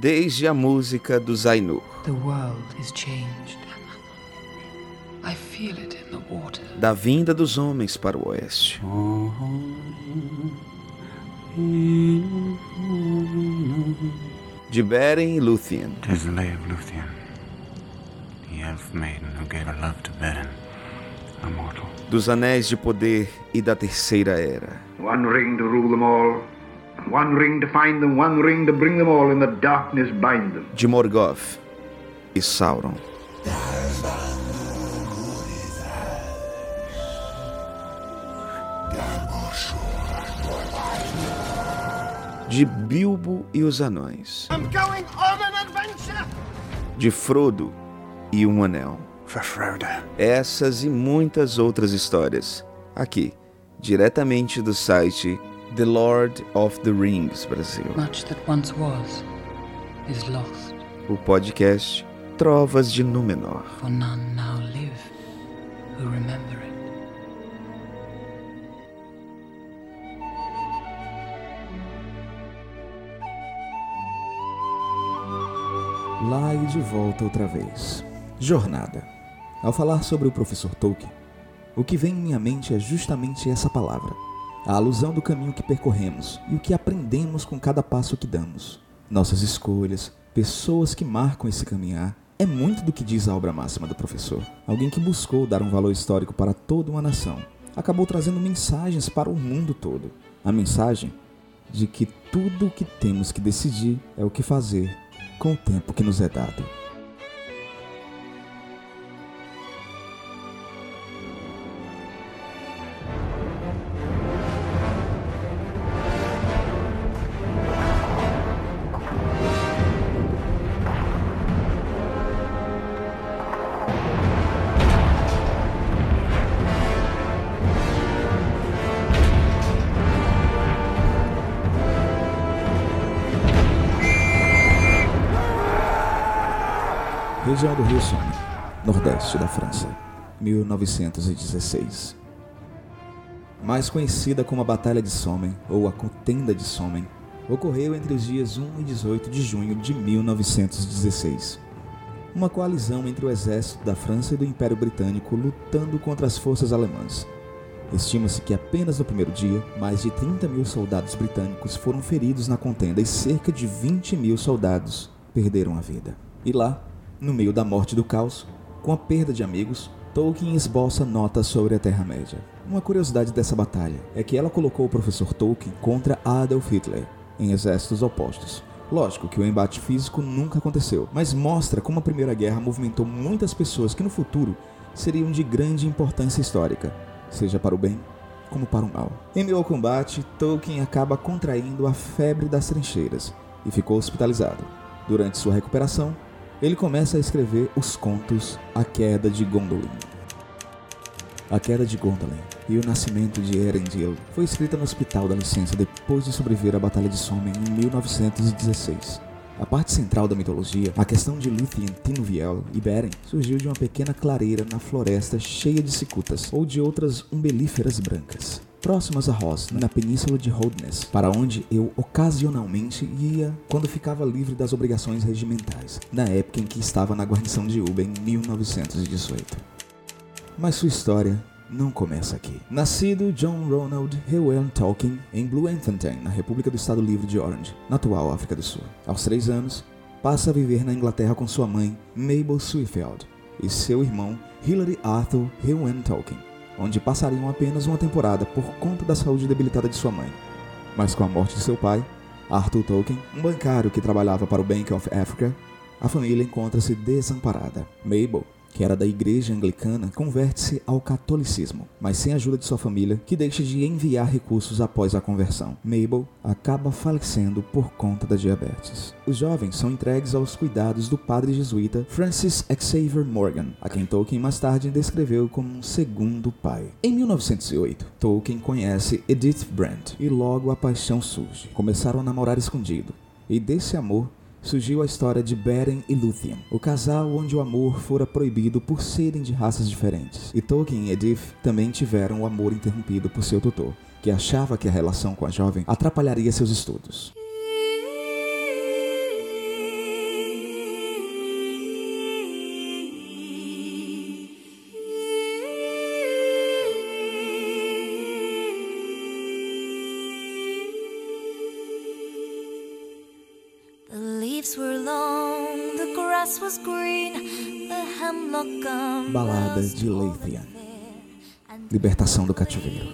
desde a música dos Ainur. The world is changed. I feel it in the water. Da vinda dos homens para o oeste. De Beren e Lúthien. Tis the lay of Luthien, the elf maiden who gave her love to Beren, a mortal. Dos anéis de poder e da terceira era. One ring to rule them all, De Morgoth e Sauron. De Bilbo e os Anões. De Frodo e um Anel. For Frodo. Essas e muitas outras histórias. Aqui, diretamente do site The Lord of the Rings Brasil. Much that once was is lost, O podcast Trovas de Númenor. for none now live who remember it. Lá e de volta outra vez. Jornada. Ao falar sobre o professor Tolkien, o que vem em minha mente é justamente essa palavra. A alusão do caminho que percorremos e o que aprendemos com cada passo que damos. Nossas escolhas, pessoas que marcam esse caminhar, é muito do que diz a obra máxima do professor. Alguém que buscou dar um valor histórico para toda uma nação. Acabou trazendo mensagens para o mundo todo. A mensagem de que tudo o que temos que decidir é o que fazer com o tempo que nos é dado. Região do Rio Somme, nordeste da França, 1916. Mais conhecida como a Batalha de Somme ou a Contenda de Somme, ocorreu entre os dias 1 e 18 de junho de 1916. Uma coalizão entre o exército da França e do Império Britânico lutando contra as forças alemãs. Estima-se que apenas no primeiro dia, mais de 30 mil soldados britânicos foram feridos na contenda e cerca de 20 mil soldados perderam a vida. E lá, no meio da morte do caos, com a perda de amigos, Tolkien esboça notas sobre a Terra-média. Uma curiosidade dessa batalha é que ela colocou o professor Tolkien contra Adolf Hitler, em exércitos opostos. Lógico que o embate físico nunca aconteceu, mas mostra como a Primeira Guerra movimentou muitas pessoas que no futuro seriam de grande importância histórica, seja para o bem como para o mal. Em meio ao combate, Tolkien acaba contraindo a febre das trincheiras e ficou hospitalizado. Durante sua recuperação, ele começa a escrever os contos A Queda de Gondolin. A Queda de Gondolin e o Nascimento de Erendil foi escrita no Hospital da Licença depois de sobreviver à Batalha de Somme em 1916. A parte central da mitologia, a questão de Lúthien, Tinuviel e Beren, surgiu de uma pequena clareira na floresta cheia de cicutas ou de outras umbelíferas brancas próximas a Ross, na península de Holdness, para onde eu ocasionalmente ia quando ficava livre das obrigações regimentais, na época em que estava na guarnição de Uba em 1918. Mas sua história não começa aqui. Nascido John Ronald Llewellyn Tolkien em Bloemfontein, na República do Estado Livre de Orange, na atual África do Sul. Aos três anos, passa a viver na Inglaterra com sua mãe, Mabel Swifeld, e seu irmão, Hilary Arthur Llewellyn Tolkien onde passariam apenas uma temporada por conta da saúde debilitada de sua mãe. Mas com a morte de seu pai, Arthur Tolkien, um bancário que trabalhava para o Bank of Africa, a família encontra-se desamparada. Mabel, que era da igreja anglicana, converte-se ao catolicismo, mas sem a ajuda de sua família, que deixa de enviar recursos após a conversão. Mabel acaba falecendo por conta da diabetes. Os jovens são entregues aos cuidados do padre jesuíta Francis Xavier Morgan, a quem Tolkien mais tarde descreveu como um segundo pai. Em 1908, Tolkien conhece Edith Brandt e logo a paixão surge. Começaram a namorar escondido, e desse amor surgiu a história de Beren e Lúthien, o casal onde o amor fora proibido por serem de raças diferentes. E Tolkien e Edith também tiveram o amor interrompido por seu tutor, que achava que a relação com a jovem atrapalharia seus estudos. Balada de Leithian Libertação do cativeiro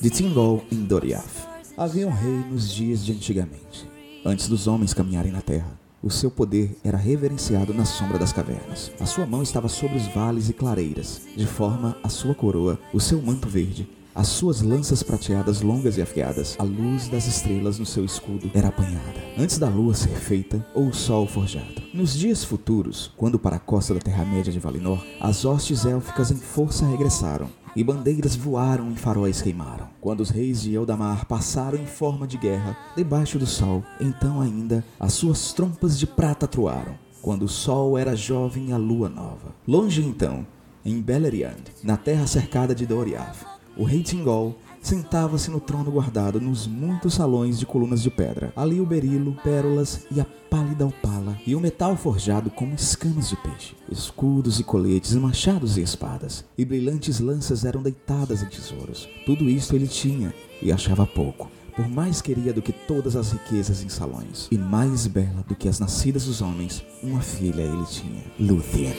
De Tingol em Doriath Havia um rei nos dias de antigamente, antes dos homens caminharem na terra. O seu poder era reverenciado na sombra das cavernas. A sua mão estava sobre os vales e clareiras, de forma a sua coroa, o seu manto verde, as suas lanças prateadas longas e afiadas, a luz das estrelas no seu escudo era apanhada, antes da lua ser feita ou o sol forjado. Nos dias futuros, quando para a costa da Terra-média de Valinor, as hostes élficas em força regressaram, e bandeiras voaram e faróis queimaram. Quando os reis de Eldamar passaram em forma de guerra, debaixo do sol, então ainda as suas trompas de prata troaram, quando o sol era jovem e a lua nova. Longe então, em Beleriand, na terra cercada de Doriath, o rei Tingol sentava-se no trono guardado nos muitos salões de colunas de pedra. Ali o berilo, pérolas e a pálida opala, e o metal forjado como escamas de peixe. Escudos e coletes, machados e espadas, e brilhantes lanças eram deitadas em tesouros. Tudo isto ele tinha e achava pouco. Por mais queria do que todas as riquezas em salões, e mais bela do que as nascidas dos homens, uma filha ele tinha, Lúthien.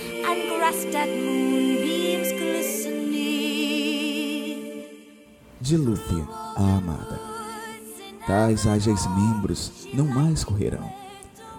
De Lúthia, a amada. Tais ágeis membros não mais correrão.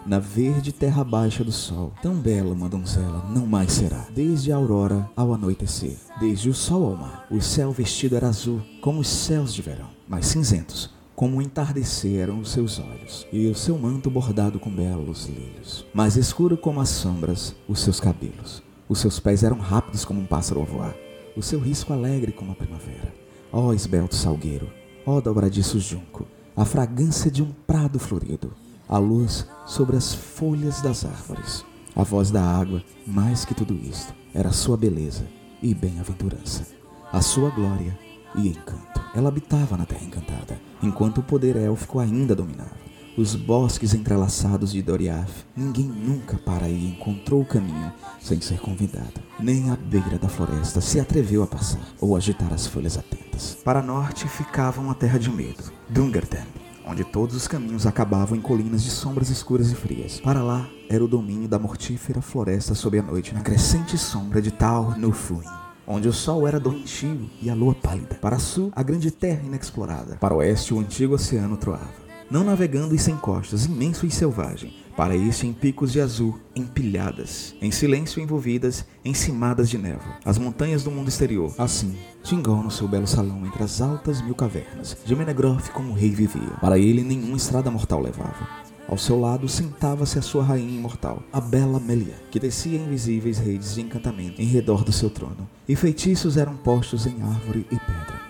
Na verde terra baixa do sol, tão bela uma donzela não mais será. Desde a aurora ao anoitecer, desde o sol ao mar, o céu vestido era azul, como os céus de verão, mas cinzentos, como o entardecer eram os seus olhos, e o seu manto bordado com belos lírios. Mais escuro como as sombras, os seus cabelos. Os seus pés eram rápidos como um pássaro a voar, o seu risco alegre como a primavera. Ó esbelto salgueiro, ó dobradiço junco, a fragrância de um prado florido, a luz sobre as folhas das árvores, a voz da água, mais que tudo isto, era sua beleza e bem-aventurança, a sua glória e encanto. Ela habitava na Terra Encantada, enquanto o poder élfico ainda dominava os bosques entrelaçados de Doriath. Ninguém nunca para aí encontrou o caminho sem ser convidado. Nem à beira da floresta se atreveu a passar ou agitar as folhas atentas. Para norte ficava uma terra de medo, Dungerden, onde todos os caminhos acabavam em colinas de sombras escuras e frias. Para lá era o domínio da mortífera floresta sob a noite, na crescente sombra de Tal Nufuin onde o sol era doentio e a lua pálida. Para sul, a grande terra inexplorada. Para oeste, o antigo oceano troava não navegando e sem costas, imenso e selvagem, para este em picos de azul, empilhadas, em silêncio envolvidas, encimadas de névoa, as montanhas do mundo exterior. Assim, Tingol no seu belo salão entre as altas mil cavernas, de Menegroth como rei vivia. Para ele nenhuma estrada mortal levava. Ao seu lado sentava-se a sua rainha imortal, a bela Melia, que tecia invisíveis redes de encantamento em redor do seu trono, e feitiços eram postos em árvore e pedra.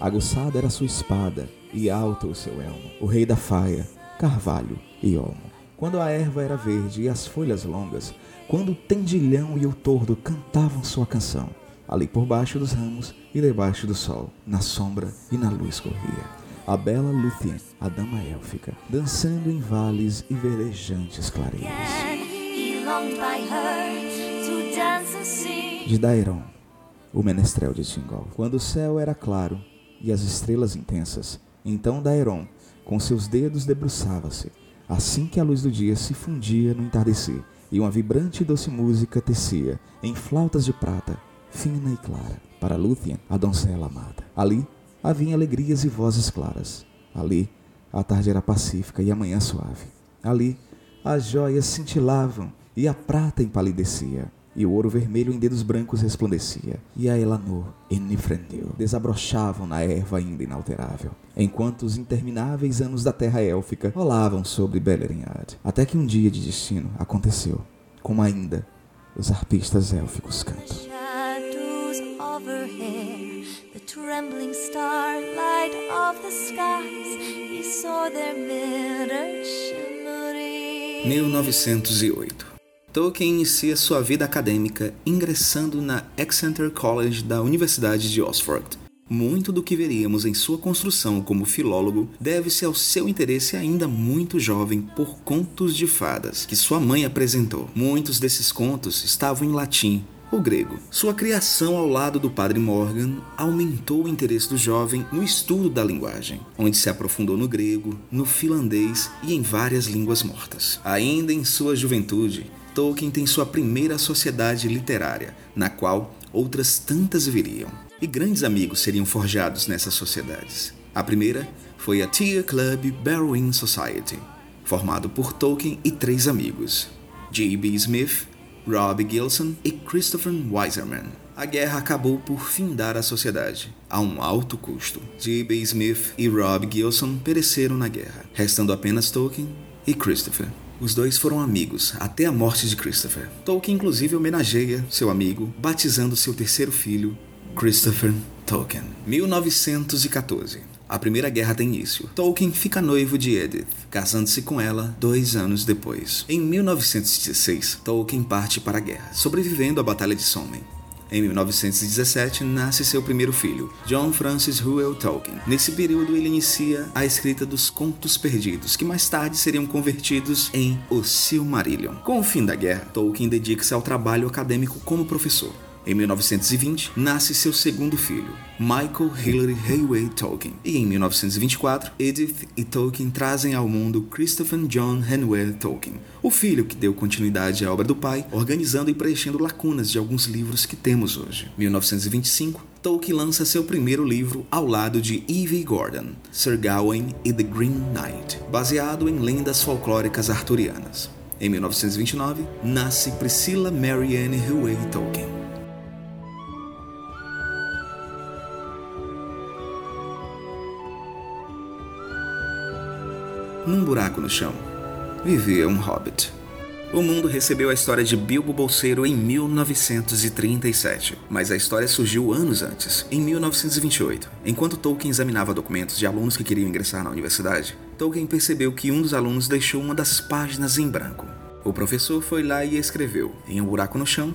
Aguçada era sua espada, e alto o seu elmo, o rei da faia, carvalho e olmo. Quando a erva era verde e as folhas longas, quando o tendilhão e o tordo cantavam sua canção, ali por baixo dos ramos e debaixo do sol, na sombra e na luz corria. A bela Lúthien, a dama élfica, dançando em vales e verdejantes clareiras. De Daeron, o menestrel de Tingol. Quando o céu era claro e as estrelas intensas, então Daeron, com seus dedos, debruçava-se, assim que a luz do dia se fundia no entardecer, e uma vibrante e doce música tecia, em flautas de prata, fina e clara, para Lúthien, a donzela amada. Ali havia alegrias e vozes claras. Ali a tarde era pacífica e a manhã suave. Ali as joias cintilavam e a prata empalidecia e o ouro vermelho em dedos brancos resplandecia, e a Elanor e Nifrendil desabrochavam na erva ainda inalterável, enquanto os intermináveis anos da terra élfica rolavam sobre Beleriand, até que um dia de destino aconteceu, como ainda os arpistas élficos cantam. trembling starlight of the skies, he saw their mirrors shimmering. 1908 Tolkien inicia sua vida acadêmica ingressando na Exeter College da Universidade de Oxford. Muito do que veríamos em sua construção como filólogo deve-se ao seu interesse ainda muito jovem por contos de fadas que sua mãe apresentou. Muitos desses contos estavam em latim o grego. Sua criação ao lado do padre Morgan aumentou o interesse do jovem no estudo da linguagem, onde se aprofundou no grego, no finlandês e em várias línguas mortas. Ainda em sua juventude, Tolkien tem sua primeira sociedade literária, na qual outras tantas viriam. E grandes amigos seriam forjados nessas sociedades. A primeira foi a Tia Club Barrowing Society, formado por Tolkien e três amigos, J.B. Smith, Rob Gilson e Christopher Wiserman. A guerra acabou por findar a sociedade, a um alto custo. J.B. Smith e Rob Gilson pereceram na guerra, restando apenas Tolkien e Christopher. Os dois foram amigos até a morte de Christopher. Tolkien inclusive homenageia seu amigo, batizando seu terceiro filho, Christopher Tolkien. 1914. A Primeira Guerra tem início. Tolkien fica noivo de Edith, casando-se com ela dois anos depois. Em 1916, Tolkien parte para a guerra, sobrevivendo à Batalha de Somme. Em 1917, nasce seu primeiro filho, John Francis Ruel Tolkien. Nesse período, ele inicia a escrita dos Contos Perdidos, que mais tarde seriam convertidos em O Silmarillion. Com o fim da guerra, Tolkien dedica-se ao trabalho acadêmico como professor. Em 1920, nasce seu segundo filho, Michael Hilary Hayway Tolkien. E em 1924, Edith e Tolkien trazem ao mundo Christopher John Henry Tolkien, o filho que deu continuidade à obra do pai, organizando e preenchendo lacunas de alguns livros que temos hoje. 1925, Tolkien lança seu primeiro livro ao lado de Evie Gordon, Sir Gawain e The Green Knight, baseado em lendas folclóricas arturianas. Em 1929, nasce Priscilla Mary Anne Tolkien. Num buraco no chão, vivia um hobbit. O mundo recebeu a história de Bilbo Bolseiro em 1937, mas a história surgiu anos antes, em 1928. Enquanto Tolkien examinava documentos de alunos que queriam ingressar na universidade, Tolkien percebeu que um dos alunos deixou uma das páginas em branco. O professor foi lá e escreveu, em um buraco no chão,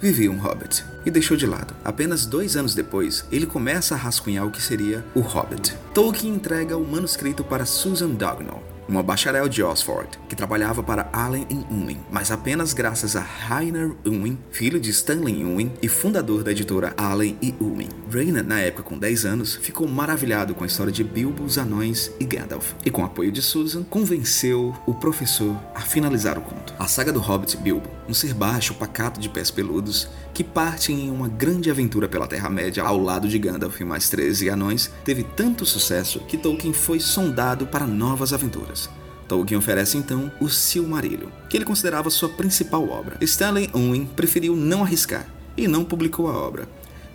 vivia um hobbit e deixou de lado. Apenas dois anos depois, ele começa a rascunhar o que seria o Hobbit. Tolkien entrega o manuscrito para Susan Dognall, uma bacharel de Oxford, que trabalhava para Allen Unwin, mas apenas graças a Rainer Unwin, filho de Stanley Unwin e fundador da editora Allen e Unwin. Rainer, na época com 10 anos, ficou maravilhado com a história de Bilbo, os anões e Gandalf, e com o apoio de Susan, convenceu o professor a finalizar o conto. A saga do Hobbit Bilbo, um ser baixo, pacato de pés peludos, que parte em uma grande aventura pela Terra-média ao lado de Gandalf e mais 13 anões, teve tanto sucesso que Tolkien foi sondado para novas aventuras. Tolkien oferece então o Silmarillion, que ele considerava sua principal obra. Stanley Unwin preferiu não arriscar e não publicou a obra.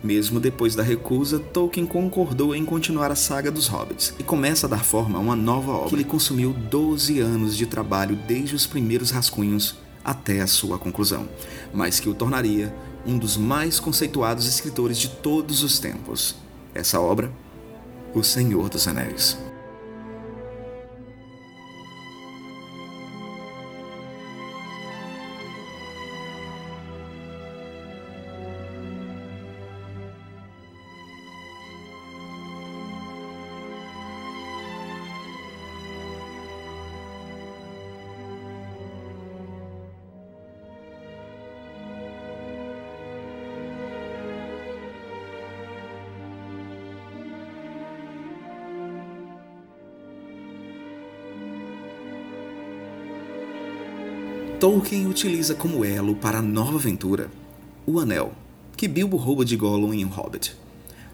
Mesmo depois da recusa, Tolkien concordou em continuar a saga dos Hobbits e começa a dar forma a uma nova obra que lhe consumiu 12 anos de trabalho desde os primeiros rascunhos até a sua conclusão, mas que o tornaria um dos mais conceituados escritores de todos os tempos. Essa obra, O Senhor dos Anéis. Tolkien utiliza como elo para a nova aventura o anel que Bilbo rouba de Gollum em O Hobbit.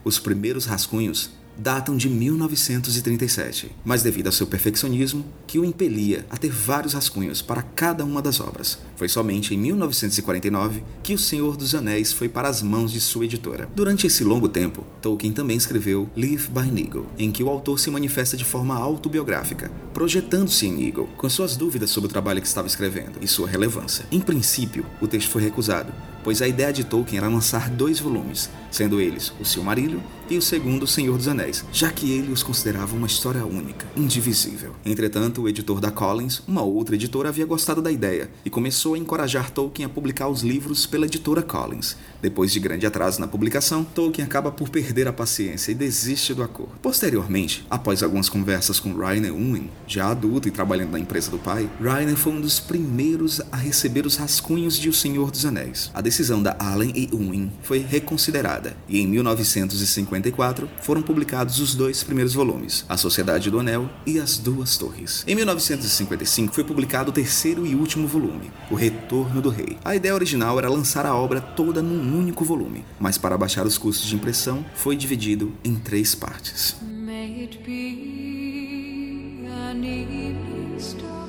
Os primeiros rascunhos datam de 1937, mas devido ao seu perfeccionismo, que o impelia a ter vários rascunhos para cada uma das obras. Foi somente em 1949 que O Senhor dos Anéis foi para as mãos de sua editora. Durante esse longo tempo, Tolkien também escreveu Live by Nigel, em que o autor se manifesta de forma autobiográfica, projetando-se em Nigel, com suas dúvidas sobre o trabalho que estava escrevendo e sua relevância. Em princípio, o texto foi recusado, pois a ideia de Tolkien era lançar dois volumes, sendo eles O Silmarillion e o segundo O Senhor dos Anéis, já que ele os considerava uma história única, indivisível. Entretanto, o editor da Collins, uma outra editora, havia gostado da ideia e começou a encorajar Tolkien a publicar os livros pela editora Collins. Depois de grande atraso na publicação, Tolkien acaba por perder a paciência e desiste do acordo. Posteriormente, após algumas conversas com Rainer Unwin, já adulto e trabalhando na empresa do pai, Rainer foi um dos primeiros a receber os rascunhos de O Senhor dos Anéis. A decisão da Allen e Unwin foi reconsiderada e em 1954 foram publicados os dois primeiros volumes, A Sociedade do Anel e As Duas Torres. Em 1955 foi publicado o terceiro e último volume, O Retorno do Rei. A ideia original era lançar a obra toda num único volume, mas para baixar os custos de impressão foi dividido em três partes. May it be an evening star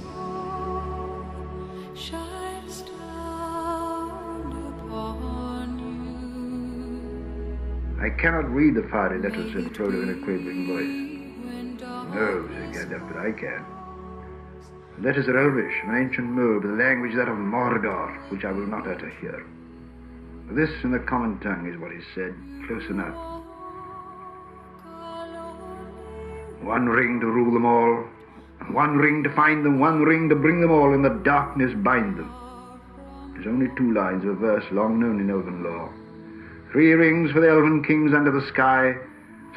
shines down upon you I cannot read the fiery letters, said Frodo in a quavering voice. said Gandalf, but I can. The letters are Elvish, an ancient mode, the language that of Mordor, which I will not utter here. This in the common tongue is what is said, close enough. One ring to rule them all, one ring to find them, one ring to bring them all, in the darkness bind them. There's only two lines of verse long known in elven lore. Three rings for the elven kings under the sky,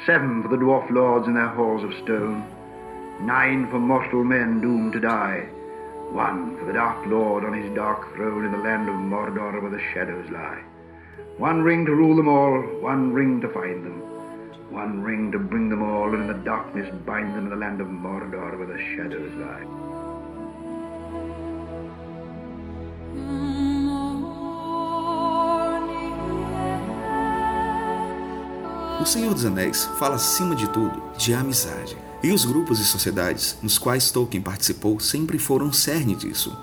seven for the dwarf lords in their halls of stone, nine for mortal men doomed to die, one for the Dark Lord on his dark throne in the land of Mordor where the shadows lie. One ring to rule them all, one ring to find them, one ring to bring them all, and in the darkness bind them in the land of Mordor where the shadows lie. O Senhor dos Anéis fala acima de tudo de amizade. E os grupos e sociedades nos quais Tolkien participou sempre foram cerne disso.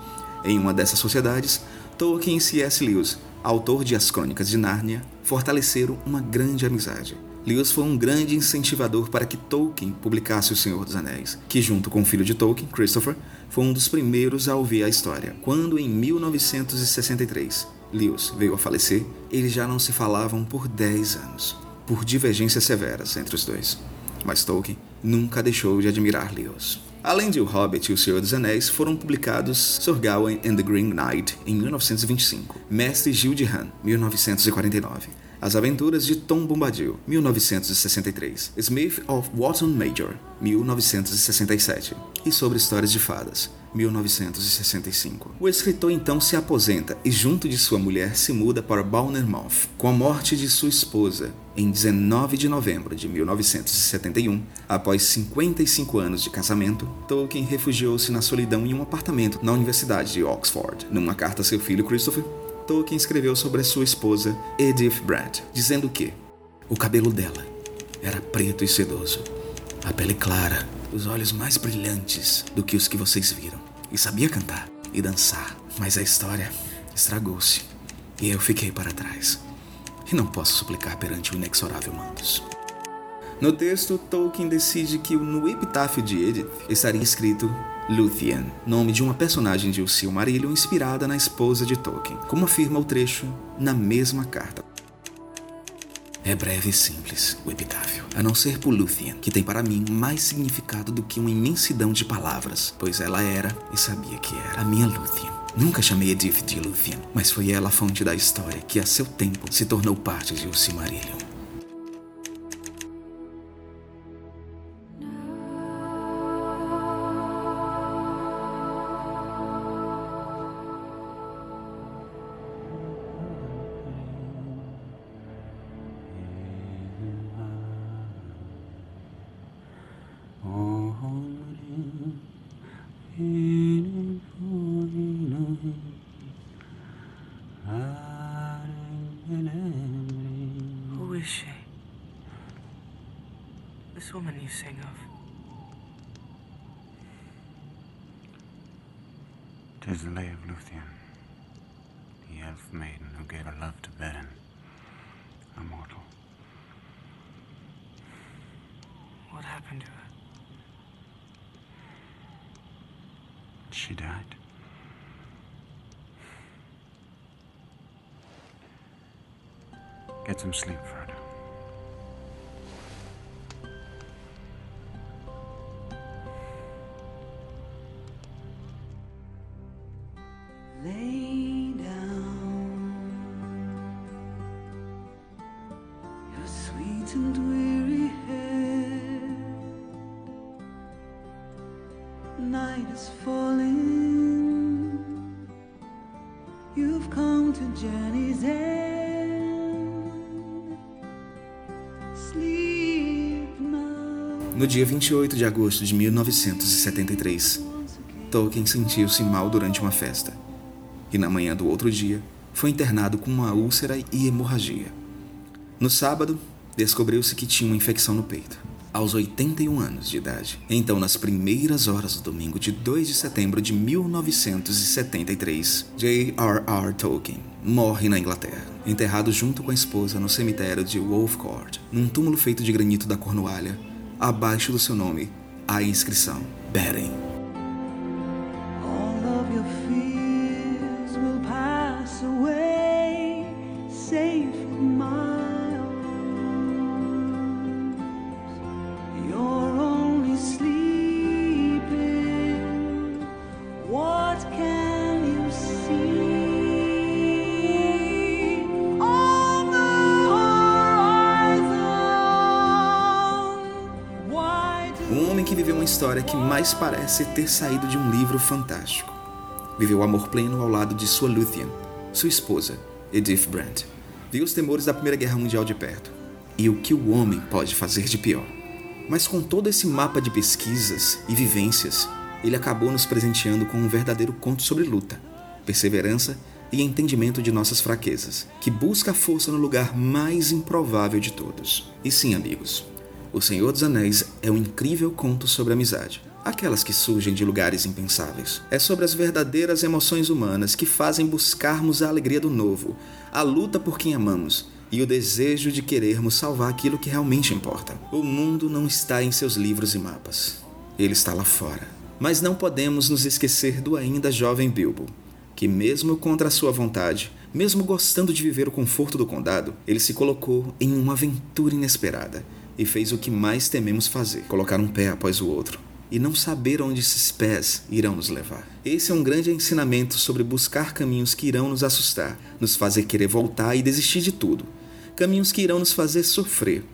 Em uma dessas sociedades, Tolkien e C.S. Lewis, autor de As Crônicas de Nárnia, fortaleceram uma grande amizade. Lewis foi um grande incentivador para que Tolkien publicasse O Senhor dos Anéis, que junto com o filho de Tolkien, Christopher, foi um dos primeiros a ouvir a história. Quando em 1963 Lewis veio a falecer, eles já não se falavam por 10 anos, por divergências severas entre os dois. Mas Tolkien nunca deixou de admirar Lewis. Além de O Hobbit e O Senhor dos Anéis, foram publicados Sir Gawain and the Green Knight, em 1925, Mestre Gil de Han, 1949, As Aventuras de Tom Bombadil, 1963, Smith of Wotton Major, 1967, e Sobre Histórias de Fadas, 1965. O escritor então se aposenta e, junto de sua mulher, se muda para Balnermoth. Com a morte de sua esposa, em 19 de novembro de 1971, após 55 anos de casamento, Tolkien refugiou-se na solidão em um apartamento na Universidade de Oxford. Numa carta a seu filho Christopher, Tolkien escreveu sobre a sua esposa Edith Bratt, dizendo que o cabelo dela era preto e sedoso, a pele clara, os olhos mais brilhantes do que os que vocês viram, e sabia cantar e dançar, mas a história estragou-se e eu fiquei para trás. E não posso suplicar perante o inexorável Mandos. No texto, Tolkien decide que no epitáfio de Edith estaria escrito Luthien, nome de uma personagem de O Silmarillion inspirada na esposa de Tolkien, como afirma o trecho na mesma carta. É breve e simples o epitáfio, a não ser por Luthien, que tem para mim mais significado do que uma imensidão de palavras, pois ela era e sabia que era a minha Luthien. Nunca chamei Edith de Luthien, mas foi ela a fonte da história que a seu tempo se tornou parte de O Silmarillion. Tis the lay of Luthien, the elf maiden who gave her love to Beren, a mortal. What happened to her? She died. Get some sleep. No dia 28 de agosto de 1973, Tolkien sentiu-se mal durante uma festa e, na manhã do outro dia, foi internado com uma úlcera e hemorragia. No sábado, descobriu-se que tinha uma infecção no peito. Aos 81 anos de idade, então nas primeiras horas do domingo de 2 de setembro de 1973, J.R.R. Tolkien morre na Inglaterra, enterrado junto com a esposa no cemitério de Wolfcourt, num túmulo feito de granito da Cornualha. Abaixo do seu nome, a inscrição Beren. História que mais parece ter saído de um livro fantástico. Viveu o amor pleno ao lado de sua Luthien, sua esposa, Edith Brandt. Viu os temores da Primeira Guerra Mundial de perto. E o que o homem pode fazer de pior. Mas com todo esse mapa de pesquisas e vivências, ele acabou nos presenteando com um verdadeiro conto sobre luta, perseverança e entendimento de nossas fraquezas, que busca a força no lugar mais improvável de todos. E sim, amigos, o Senhor dos Anéis é um incrível conto sobre amizade. Aquelas que surgem de lugares impensáveis. É sobre as verdadeiras emoções humanas que fazem buscarmos a alegria do novo, a luta por quem amamos e o desejo de querermos salvar aquilo que realmente importa. O mundo não está em seus livros e mapas. Ele está lá fora. Mas não podemos nos esquecer do ainda jovem Bilbo, que, mesmo contra a sua vontade, mesmo gostando de viver o conforto do condado, ele se colocou em uma aventura inesperada e fez o que mais tememos fazer: colocar um pé após o outro e não saber onde esses pés irão nos levar. Esse é um grande ensinamento sobre buscar caminhos que irão nos assustar, nos fazer querer voltar e desistir de tudo. Caminhos que irão nos fazer sofrer,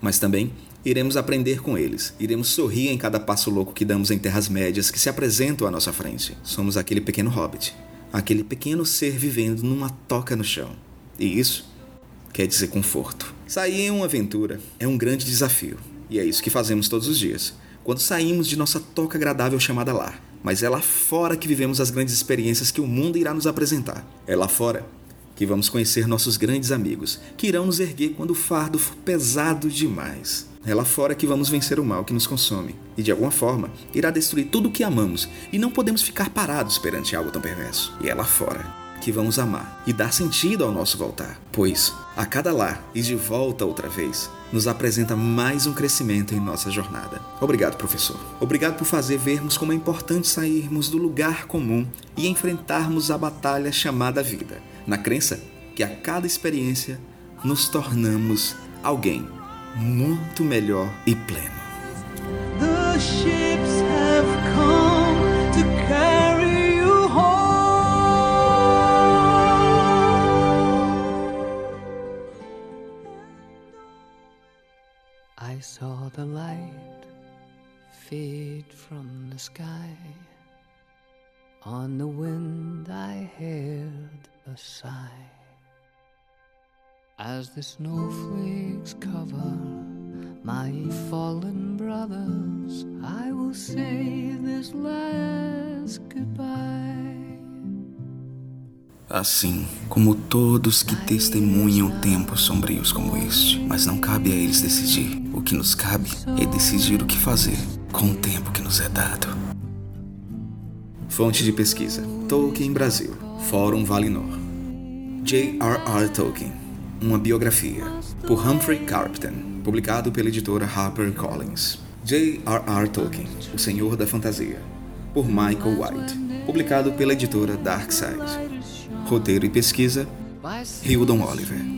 mas também iremos aprender com eles. Iremos sorrir em cada passo louco que damos em terras médias que se apresentam à nossa frente. Somos aquele pequeno hobbit, aquele pequeno ser vivendo numa toca no chão. E isso quer dizer conforto. Sair em uma aventura é um grande desafio, e é isso que fazemos todos os dias. Quando saímos de nossa toca agradável chamada lar, mas é lá fora que vivemos as grandes experiências que o mundo irá nos apresentar. É lá fora que vamos conhecer nossos grandes amigos, que irão nos erguer quando o fardo for pesado demais. É lá fora que vamos vencer o mal que nos consome e, de alguma forma, irá destruir tudo o que amamos e não podemos ficar parados perante algo tão perverso. E é lá fora que vamos amar e dar sentido ao nosso voltar, pois a cada lá e de volta outra vez nos apresenta mais um crescimento em nossa jornada. Obrigado, professor. Obrigado por fazer vermos como é importante sairmos do lugar comum e enfrentarmos a batalha chamada vida, na crença que a cada experiência nos tornamos alguém muito melhor e pleno. The ships have come to I saw the light fade from the sky. On the wind, I heard a sigh. As the snowflakes cover my fallen brothers, I will say this last goodbye. Assim como todos que testemunham tempos sombrios como este, mas não cabe a eles decidir. O que nos cabe é decidir o que fazer com o tempo que nos é dado. Fonte de pesquisa: Tolkien Brasil, Fórum Valinor. J.R.R. Tolkien, uma biografia, por Humphrey Carpenter, publicado pela editora HarperCollins. J.R.R. Tolkien, O Senhor da Fantasia, por Michael White, publicado pela editora Darkside. Roteiro e pesquisa, Hildon Oliver.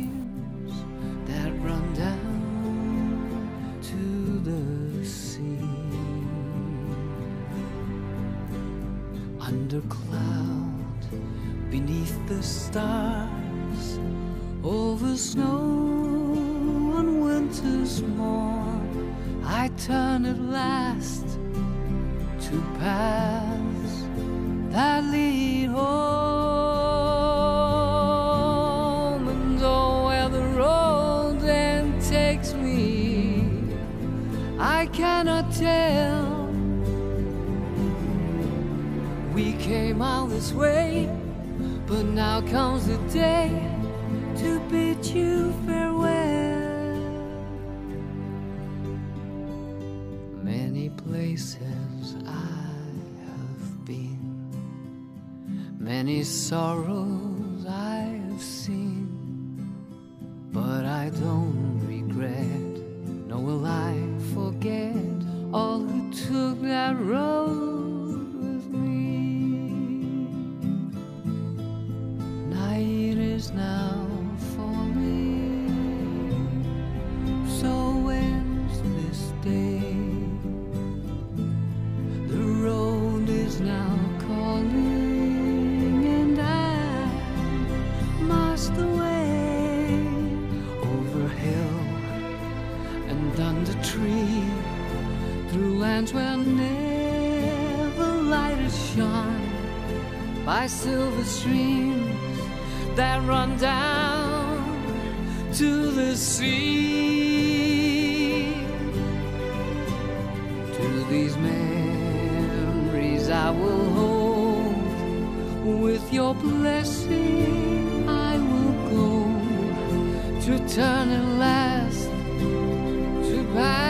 sorrow. Shone, by silver streams that run down to the sea. To these memories I will hold. With your blessing, I will go to turn at last to paths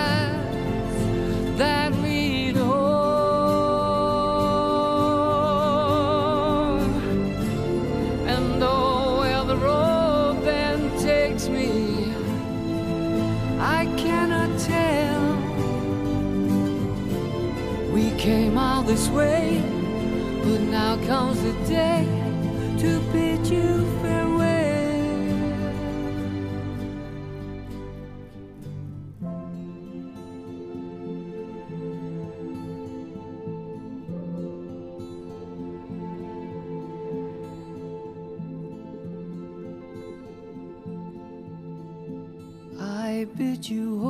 this way, but now comes the day to bid you farewell. I bid you